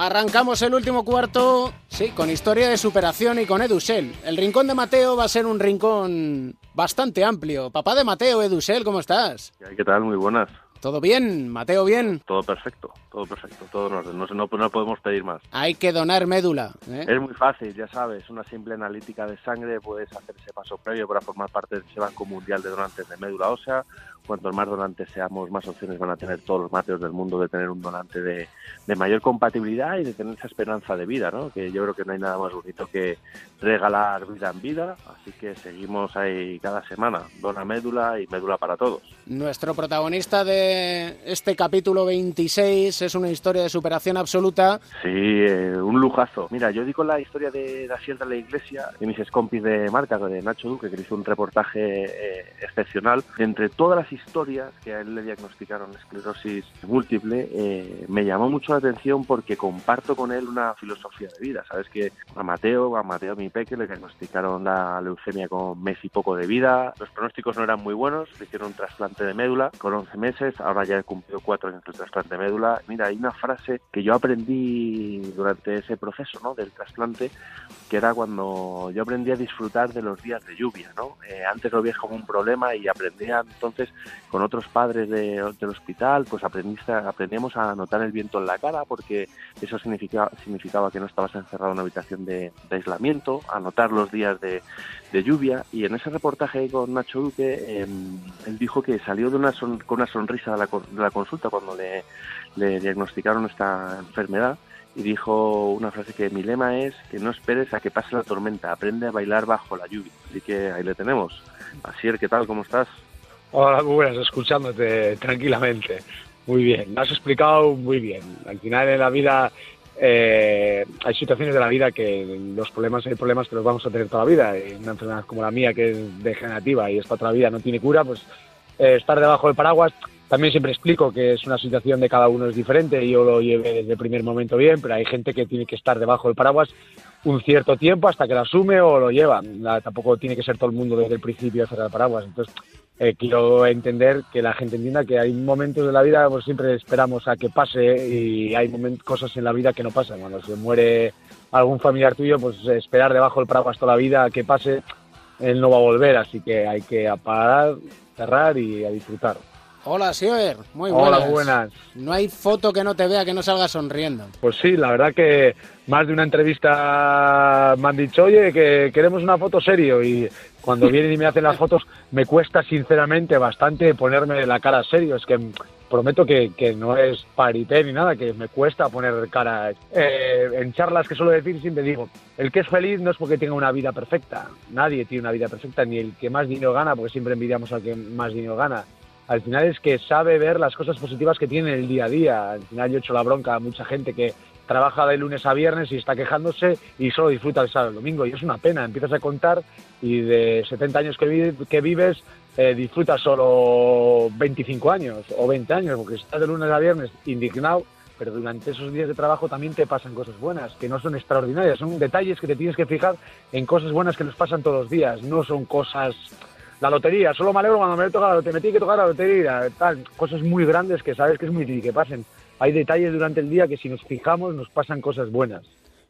Arrancamos el último cuarto, sí, con historia de superación y con Edusel. El rincón de Mateo va a ser un rincón bastante amplio. Papá de Mateo, Edusel, ¿cómo estás? ¿Qué tal? Muy buenas. ¿Todo bien? ¿Mateo bien? Todo perfecto, todo perfecto, todo en orden. No, no, no podemos pedir más. Hay que donar médula. ¿eh? Es muy fácil, ya sabes. Una simple analítica de sangre puedes hacer ese paso previo para formar parte de ese Banco Mundial de Donantes de Médula Ósea. Cuanto más donantes seamos, más opciones van a tener todos los Mateos del mundo de tener un donante de, de mayor compatibilidad y de tener esa esperanza de vida, ¿no? Que yo creo que no hay nada más bonito que regalar vida en vida. Así que seguimos ahí cada semana. Dona médula y médula para todos. Nuestro protagonista de este capítulo 26 es una historia de superación absoluta. Sí, eh, un lujazo. Mira, yo digo la historia de la de la Iglesia y mis compis de marca, de Nacho Duque, que hizo un reportaje eh, excepcional. Entre todas las historias que a él le diagnosticaron esclerosis múltiple, eh, me llamó mucho la atención porque comparto con él una filosofía de vida. Sabes que a Mateo, a Mateo mi peque, le diagnosticaron la leucemia con mes y poco de vida. Los pronósticos no eran muy buenos, le hicieron un trasplante de médula con 11 meses, ahora ya he cumplido 4 años del trasplante de médula. Mira, hay una frase que yo aprendí durante ese proceso ¿no? del trasplante, que era cuando yo aprendí a disfrutar de los días de lluvia. ¿no? Eh, antes lo veía como un problema y aprendía entonces con otros padres de, del hospital, pues aprendiste, aprendíamos a notar el viento en la cara porque eso significaba, significaba que no estabas encerrado en una habitación de, aislamiento, a notar los días de, de, lluvia y en ese reportaje con Nacho Duque eh, él dijo que salió de una son, con una sonrisa de la, de la consulta cuando le, le diagnosticaron esta enfermedad y dijo una frase que mi lema es que no esperes a que pase la tormenta, aprende a bailar bajo la lluvia. Así que ahí le tenemos. Asier, ¿qué tal? ¿Cómo estás? Hola, muy buenas, escuchándote tranquilamente. Muy bien, me has explicado muy bien. Al final en la vida eh, hay situaciones de la vida que los problemas hay problemas que los vamos a tener toda la vida. Una enfermedad como la mía que es degenerativa y esta otra vida no tiene cura, pues eh, estar debajo del paraguas. También siempre explico que es una situación de cada uno es diferente. Yo lo llevé desde el primer momento bien, pero hay gente que tiene que estar debajo del paraguas un cierto tiempo hasta que lo asume o lo lleva. La, tampoco tiene que ser todo el mundo desde el principio cerrar el paraguas. Entonces, eh, quiero entender que la gente entienda que hay momentos de la vida, pues siempre esperamos a que pase y hay cosas en la vida que no pasan. Cuando se muere algún familiar tuyo, pues esperar debajo del paraguas toda la vida a que pase, él no va a volver. Así que hay que parar, cerrar y a disfrutar. Hola, Siever. Muy buenas. Hola, buenas. No hay foto que no te vea que no salga sonriendo. Pues sí, la verdad que más de una entrevista me han dicho, oye, que queremos una foto serio y cuando vienen y me hacen las fotos me cuesta sinceramente bastante ponerme la cara serio. Es que prometo que, que no es parité ni nada, que me cuesta poner cara. Eh, en charlas que suelo decir siempre digo, el que es feliz no es porque tenga una vida perfecta. Nadie tiene una vida perfecta, ni el que más dinero gana, porque siempre envidiamos al que más dinero gana al final es que sabe ver las cosas positivas que tiene en el día a día. Al final yo he hecho la bronca a mucha gente que trabaja de lunes a viernes y está quejándose y solo disfruta el sábado y el domingo. Y es una pena, empiezas a contar y de 70 años que vives eh, disfrutas solo 25 años o 20 años, porque estás de lunes a viernes indignado, pero durante esos días de trabajo también te pasan cosas buenas, que no son extraordinarias, son detalles que te tienes que fijar en cosas buenas que nos pasan todos los días, no son cosas la lotería, solo me alegro cuando me toca la lotería, me tiene que tocar la lotería, tal, cosas muy grandes que sabes que es muy difícil que pasen. Hay detalles durante el día que si nos fijamos nos pasan cosas buenas.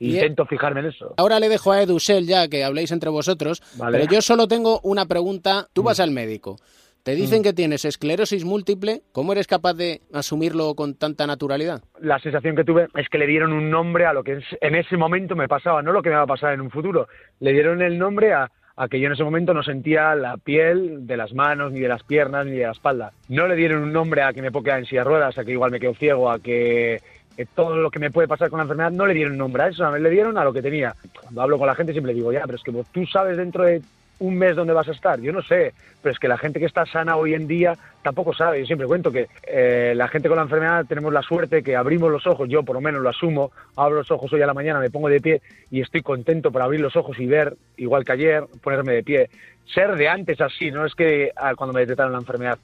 Bien. Intento fijarme en eso. Ahora le dejo a Edusel ya que habléis entre vosotros, Vale. pero yo solo tengo una pregunta. Tú vas al médico, te dicen Mm. que tienes esclerosis múltiple, ¿cómo eres capaz de asumirlo con tanta naturalidad? La sensación que tuve es que le dieron un nombre a lo que en ese momento me pasaba, no lo que me va a pasar en un futuro. Le dieron el nombre a, a que yo en ese momento no sentía la piel de las manos, ni de las piernas, ni de la espalda. No le dieron un nombre a que me puedo en silla de ruedas, a que igual me quedo ciego, a que, que todo lo que me puede pasar con la enfermedad, no le dieron nombre a eso, le dieron a lo que tenía. Cuando hablo con la gente siempre digo, ya, pero es que tú sabes dentro de un mes dónde vas a estar. Yo no sé, pero es que la gente que está sana hoy en día tampoco sabe. Yo siempre cuento que eh, la gente con la enfermedad tenemos la suerte que abrimos los ojos, yo por lo menos lo asumo, abro los ojos hoy a la mañana, me pongo de pie y estoy contento por abrir los ojos y ver, igual que ayer, ponerme de pie. Ser de antes así, no es que ah, cuando me detectaron la enfermedad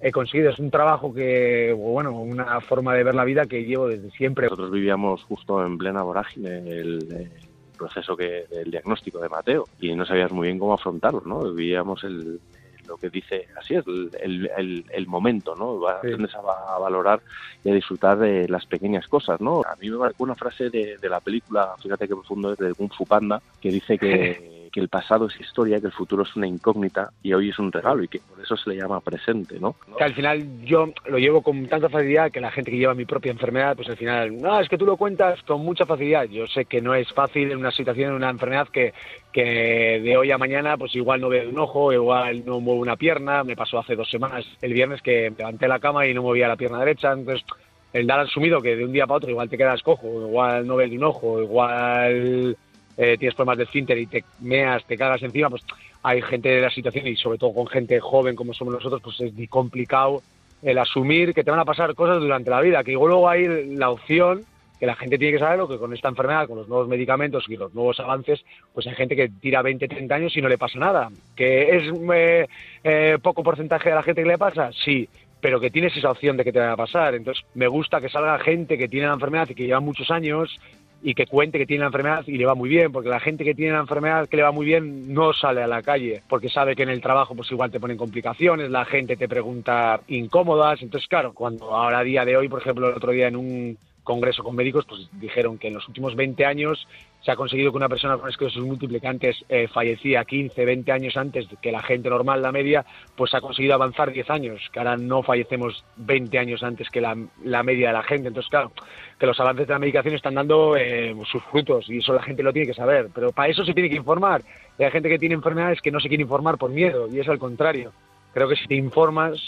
he conseguido, es un trabajo que, bueno, una forma de ver la vida que llevo desde siempre. Nosotros vivíamos justo en plena vorágine el proceso que, del diagnóstico de Mateo y no sabías muy bien cómo afrontarlo, ¿no? Vivíamos el, lo que dice, así es, el, el, el momento, ¿no? Aprendes a, a, valorar y a disfrutar de las pequeñas cosas, ¿no? A mí me marcó una frase de, de la película, fíjate qué profundo es, de Kung Fu Panda, que dice que que el pasado es historia, que el futuro es una incógnita y hoy es un regalo y que por eso se le llama presente, ¿no? Al final yo lo llevo con tanta facilidad que la gente que lleva mi propia enfermedad, pues al final, no, es que tú lo cuentas con mucha facilidad. Yo sé que no es fácil en una situación, en una enfermedad que, que de hoy a mañana, pues igual no veo un ojo, igual no muevo una pierna. Me pasó hace dos semanas, el viernes, que levanté la cama y no movía la pierna derecha, entonces el dar asumido que de un día para otro igual te quedas cojo, igual no ves un ojo, igual eh, tienes problemas de finter y te meas, te cagas encima, pues hay gente de la situación y sobre todo con gente joven como somos nosotros, pues es complicado el asumir que te van a pasar cosas durante la vida, que luego hay la opción que la gente tiene que saber que con esta enfermedad, con los nuevos medicamentos y los nuevos avances, pues hay gente que tira 20, 30 años y no le pasa nada. ¿Que es eh, eh, poco porcentaje de la gente que le pasa? Sí, pero que tienes esa opción de que te vaya a pasar. Entonces, me gusta que salga gente que tiene la enfermedad y que lleva muchos años y que cuente que tiene la enfermedad y le va muy bien, porque la gente que tiene la enfermedad que le va muy bien no sale a la calle, porque sabe que en el trabajo pues igual te ponen complicaciones, la gente te pregunta incómodas, entonces claro, cuando ahora a día de hoy, por ejemplo, el otro día en un congreso con médicos, pues dijeron que en los últimos 20 años se ha conseguido que una persona con esclerosis múltiple antes eh, fallecía 15, 20 años antes que la gente normal, la media, pues ha conseguido avanzar 10 años, que ahora no fallecemos 20 años antes que la, la media de la gente. Entonces, claro, que los avances de la medicación están dando eh, sus frutos y eso la gente lo tiene que saber. Pero para eso se tiene que informar. Y hay gente que tiene enfermedades que no se quiere informar por miedo y es al contrario. Creo que si te informas,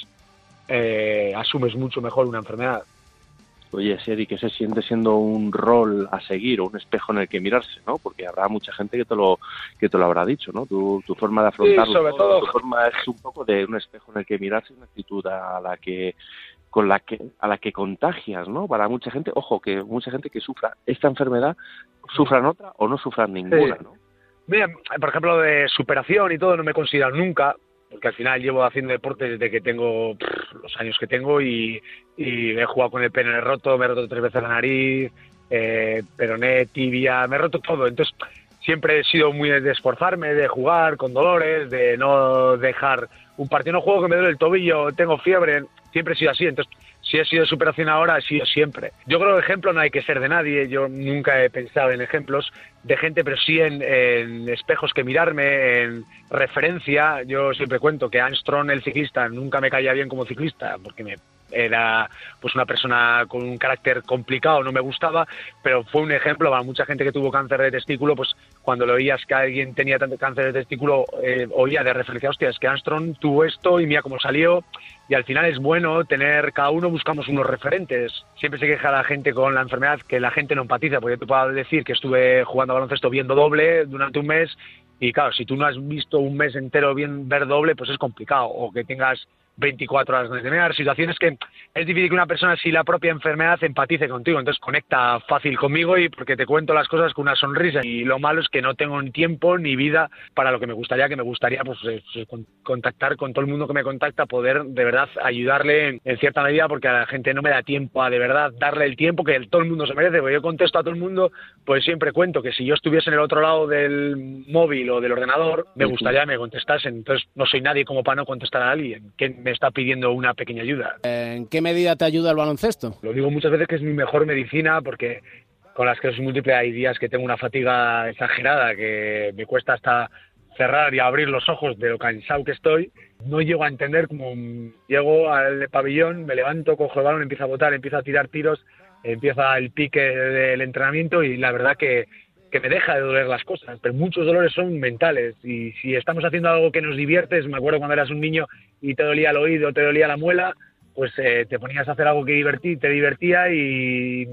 eh, asumes mucho mejor una enfermedad. Oye, Seri, que se siente siendo un rol a seguir o un espejo en el que mirarse, ¿no? Porque habrá mucha gente que te lo que te lo habrá dicho, ¿no? Tu, tu forma de afrontarlo, sí, sobre todo, tu forma es un poco de un espejo en el que mirarse, una actitud a la que con la que a la que contagias, ¿no? Para mucha gente, ojo, que mucha gente que sufra esta enfermedad sufran otra o no sufran ninguna, Sí. ¿no? Mira, por ejemplo, de superación y todo, no me he considerado nunca, porque al final llevo haciendo deporte desde que tengo los años que tengo y, y he jugado con el pene roto, me he roto tres veces la nariz, eh, peroné, tibia, me he roto todo. Entonces, siempre he sido muy de esforzarme, de jugar con dolores, de no dejar un partido, no juego que me duele el tobillo, tengo fiebre, siempre he sido así. Entonces, si he sido superación ahora, he sido siempre. Yo creo que ejemplo no hay que ser de nadie, yo nunca he pensado en ejemplos de gente, pero sí en espejos que mirarme, en referencia. Yo siempre cuento que Armstrong, el ciclista, nunca me caía bien como ciclista, porque me era pues una persona con un carácter complicado, no me gustaba, pero fue un ejemplo para mucha gente que tuvo cáncer de testículo, pues cuando lo oías que alguien tenía tanto cáncer de testículo, eh, oía de referencia, hostia, es que Armstrong tuvo esto y mira cómo salió, y al final es bueno tener, cada uno buscamos unos referentes. Siempre se queja la gente con la enfermedad que la gente no empatiza, porque yo te puedo decir que estuve jugando a baloncesto viendo doble durante un mes, y claro, si tú no has visto un mes entero bien ver doble, pues es complicado, o que tengas 24 horas de tener situaciones que es difícil que una persona si la propia enfermedad empatice contigo, entonces conecta fácil conmigo y porque te cuento las cosas con una sonrisa. Y lo malo es que no tengo ni tiempo ni vida para lo que me gustaría, que me gustaría pues con- contactar con todo el mundo que me contacta, poder de verdad ayudarle en, cierta medida porque a la gente no me da tiempo a de verdad darle el tiempo que todo el mundo se merece, porque yo contesto a todo el mundo, pues siempre cuento que si yo estuviese en el otro lado del móvil o del ordenador, me gustaría que me contestasen, entonces no soy nadie como para no contestar a alguien. Que me está pidiendo una pequeña ayuda. ¿En qué medida te ayuda el baloncesto? Lo digo muchas veces que es mi mejor medicina porque con la esclerosis múltiple hay días que tengo una fatiga exagerada que me cuesta hasta cerrar y abrir los ojos de lo cansado que estoy. No llego a entender cómo llego al pabellón, me levanto, cojo el balón, empiezo a botar, empiezo a tirar tiros, empieza el pique del entrenamiento y la verdad que, que me deja de doler las cosas. Pero muchos dolores son mentales y si estamos haciendo algo que nos diviertes, me acuerdo cuando eras un niño y te dolía el oído, te dolía la muela, pues eh, te ponías a hacer algo que divertí, te divertía y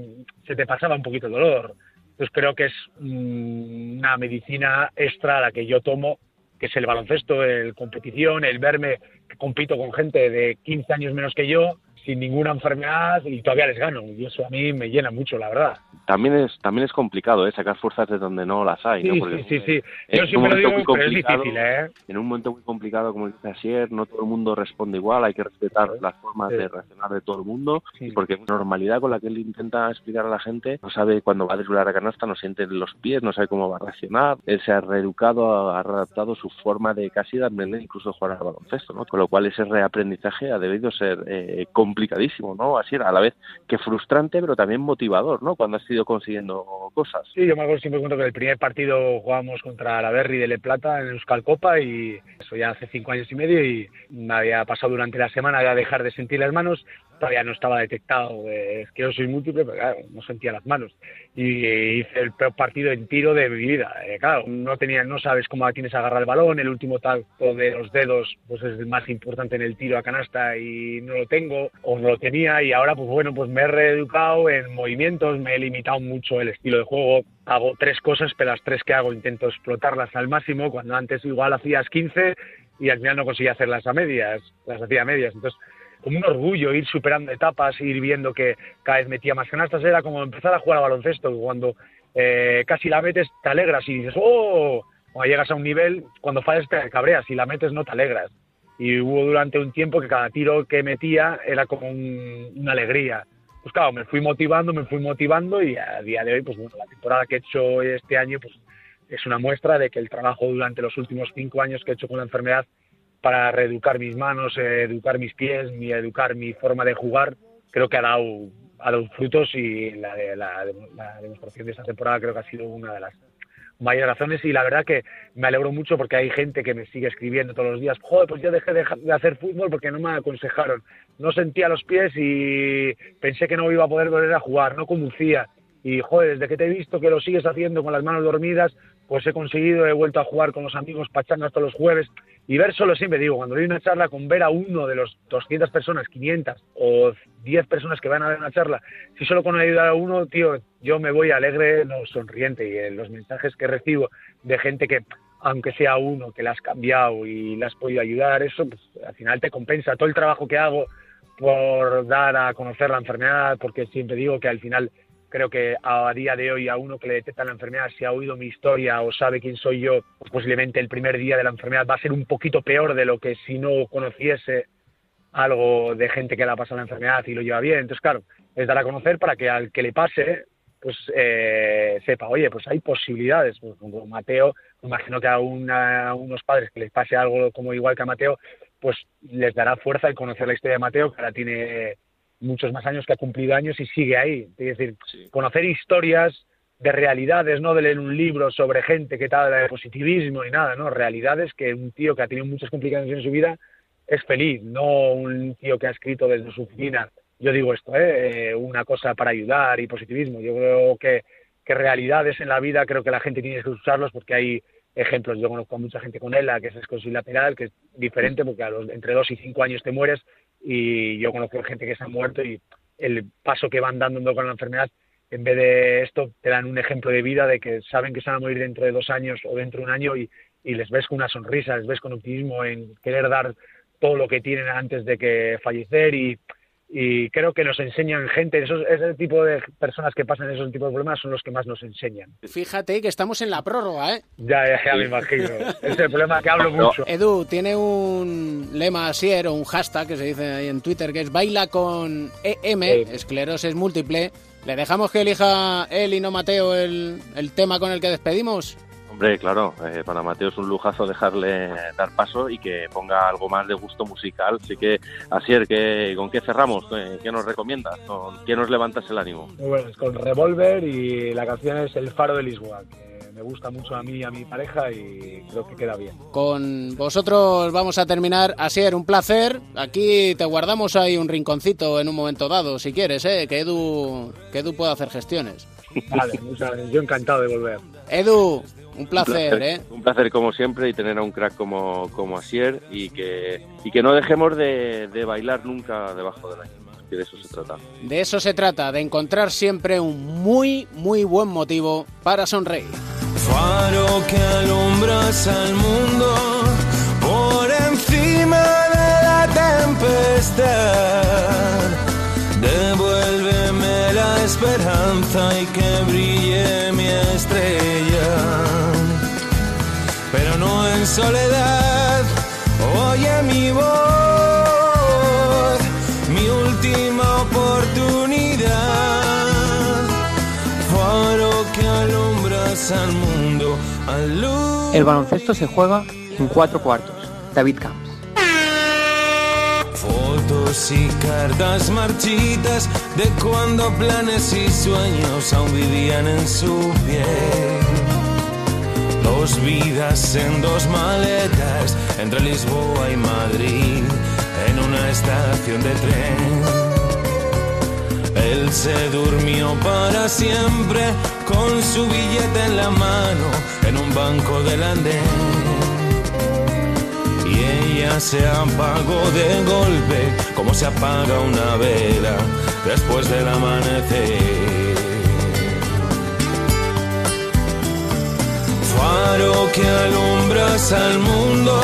se te pasaba un poquito el dolor. Entonces creo que es mm, una medicina extra la que yo tomo, que es el baloncesto, el competición, el verme compito con gente de 15 años menos que yo. Sin ninguna enfermedad y todavía les gano. Y eso a mí me llena mucho, la verdad. También es también es complicado, ¿eh? Sacar fuerzas de donde no las hay, sí, ¿no? Porque sí, sí, sí. Yo siempre lo digo, pero es difícil, ¿eh? En un momento muy complicado, como dice Asier, no todo el mundo responde igual, hay que respetar las formas de reaccionar de todo el mundo, porque la normalidad con la que él intenta explicar a la gente, no sabe cuándo va a desvelar a canasta, no siente los pies, no sabe cómo va a reaccionar, él se ha reeducado, ha adaptado su forma de casi de aprender incluso jugar al baloncesto, ¿no? Con lo cual ese reaprendizaje ha debido ser eh, complicadísimo, ¿no? Así a la vez que frustrante, pero también motivador, ¿no? Cuando has ido consiguiendo cosas. Sí, yo me acuerdo siempre cuento que el primer partido jugábamos contra la Berry de Le Plata en Euskal Copa y eso ya hace cinco años y medio y me había pasado durante la semana ya dejar de sentir las manos todavía no estaba detectado, eh, es que yo soy múltiple, pero claro, no sentía las manos. Y hice el peor partido en tiro de mi vida. Eh, claro, no tenía, no sabes cómo tienes que agarrar el balón, el último tacto de los dedos pues es el más importante en el tiro a canasta y no lo tengo, o no lo tenía, y ahora pues bueno, pues me he reeducado en movimientos, me he limitado mucho el estilo de juego, hago tres cosas, pero las tres que hago intento explotarlas al máximo, cuando antes igual hacías 15 y al final no conseguía hacerlas a medias, las hacía a medias. Entonces, como un orgullo ir superando etapas, ir viendo que cada vez metía más canastas, era como empezar a jugar a baloncesto, cuando eh, casi la metes te alegras y dices, ¡oh! Cuando llegas a un nivel, cuando fallas te cabreas, y la metes no te alegras. Y hubo durante un tiempo que cada tiro que metía era como una alegría. Pues claro, me fui motivando, me fui motivando y a día de hoy, pues bueno, la temporada que he hecho este año, pues es una muestra de que el trabajo durante los últimos cinco años que he hecho con la enfermedad para reeducar mis manos, educar mis pies, mi, educar mi forma de jugar, creo que ha dado, ha dado frutos y la, la, la demostración de esta temporada creo que ha sido una de las mayores razones. Y la verdad que me alegro mucho porque hay gente que me sigue escribiendo todos los días, joder, pues yo dejé de, de, hacer fútbol porque no me aconsejaron, no sentía los pies y pensé que no iba a poder volver a jugar, no conducía. Y joder, desde que te he visto que lo sigues haciendo con las manos dormidas, pues he conseguido, he vuelto a jugar con los amigos pachangas todos los jueves y ver solo siempre digo, cuando doy una charla con ver a uno de los 200 personas, 500 o 10 personas que van a ver una charla, si solo con ayudar a uno, tío, yo me voy alegre, no, sonriente. Y en los mensajes que recibo de gente que aunque sea uno que la has cambiado y le has podido ayudar, eso pues, al final te compensa todo el trabajo que hago por dar a conocer la enfermedad, porque siempre digo que al final creo que a día de hoy a uno que le detecta la enfermedad, si ha oído mi historia o sabe quién soy yo, pues posiblemente el primer día de la enfermedad va a ser un poquito peor de lo que si no conociese algo de gente que le ha pasado la enfermedad y lo lleva bien. Entonces, claro, es dar a conocer para que al que le pase, pues eh, sepa, oye, pues hay posibilidades. Pues, como Mateo, me imagino que a, una, a unos padres que les pase algo como igual que a Mateo, pues les dará fuerza el conocer la historia de Mateo, que ahora tiene muchos más años que ha cumplido años y sigue ahí. Es decir, conocer historias de realidades, no de leer un libro sobre gente que tal de positivismo y nada, no, realidades que un tío que ha tenido muchas complicaciones en su vida es feliz, no un tío que ha escrito desde su oficina, yo digo esto, ¿eh? una cosa para ayudar y positivismo. Yo creo que, que realidades en la vida creo que la gente tiene que usarlos porque hay ejemplos. Yo conozco a mucha gente con ELA, que es esclerosis lateral, que es diferente porque a los, entre dos y cinco años te mueres y yo conozco gente que se ha muerto y el paso que van dando con la enfermedad, en vez de esto, te dan un ejemplo de vida de que saben que se van a morir dentro de dos años o dentro de un año y, y les ves con una sonrisa, les ves con optimismo en querer dar todo lo que tienen antes de que fallecer y, y creo que nos enseñan gente, esos, ese tipo de personas que pasan esos tipos de problemas son los que más nos enseñan. Fíjate que estamos en la prórroga, ¿eh? Ya, ya, ya me imagino. es el problema que hablo mucho. Edu, tiene un lema asier o un hashtag que se dice ahí en Twitter que es baila con EM, esclerosis múltiple. ¿Le dejamos que elija él y no Mateo el, el tema con el que despedimos? Hombre, claro, eh, para Mateo es un lujazo dejarle dar paso y que ponga algo más de gusto musical. Así que, Asier, ¿qué, ¿con qué cerramos? ¿Qué nos recomiendas? ¿Con qué nos levantas el ánimo? Bueno, es con Revolver y la canción es El Faro de Lisboa, que me gusta mucho a mí y a mi pareja y creo que queda bien. Con vosotros vamos a terminar. Asier, un placer. Aquí te guardamos ahí un rinconcito en un momento dado, si quieres, ¿eh? que, Edu, que Edu pueda hacer gestiones. Vale, muchas gracias. Yo encantado de volver. Edu, un placer, un placer, ¿eh? Un placer como siempre y tener a un crack como, como Asier y que, y que no dejemos de, de bailar nunca debajo de la que de eso se trata. De eso se trata, de encontrar siempre un muy, muy buen motivo para sonreír. Faro que alumbras al mundo por encima de la tempestad esperanza y que brille mi estrella. En soledad, oye mi voz, mi última oportunidad. Faro que alumbras al mundo, al luz. El baloncesto se juega en cuatro cuartos. David Camps. Fotos y cartas marchitas de cuando planes y sueños aún vivían en su piel. Dos vidas en dos maletas entre Lisboa y Madrid en una estación de tren. Él se durmió para siempre con su billete en la mano en un banco del andén. Y ella se apagó de golpe como se apaga una vela después del amanecer. Faro que alumbras al mundo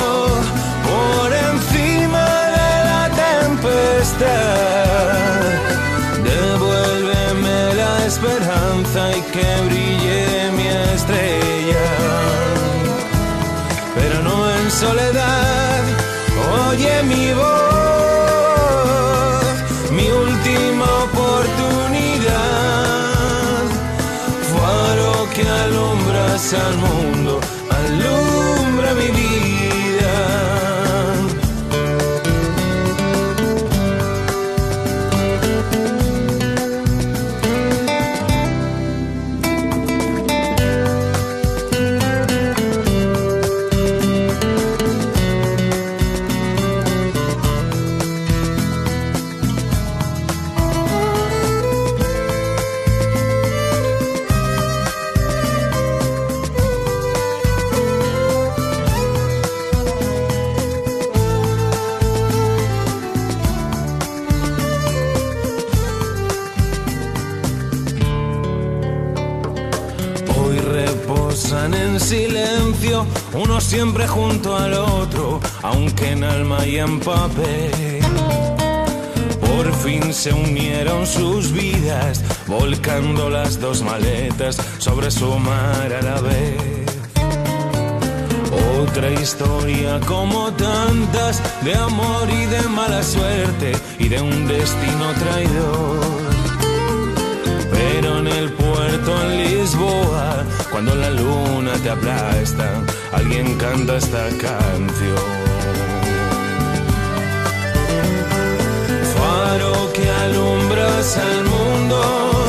por encima de la tempestad. Devuélveme la esperanza y que brille mi estrella. Pero no en soledad, oye mi voz, alumbras al siempre junto al otro, aunque en alma y en papel. Por fin se unieron sus vidas, volcando las dos maletas sobre su mar a la vez. Otra historia como tantas, de amor y de mala suerte, y de un destino traidor. Pero en el puerto en Lisboa, cuando la luna te aplasta, alguien canta esta canción. Faro que alumbras al mundo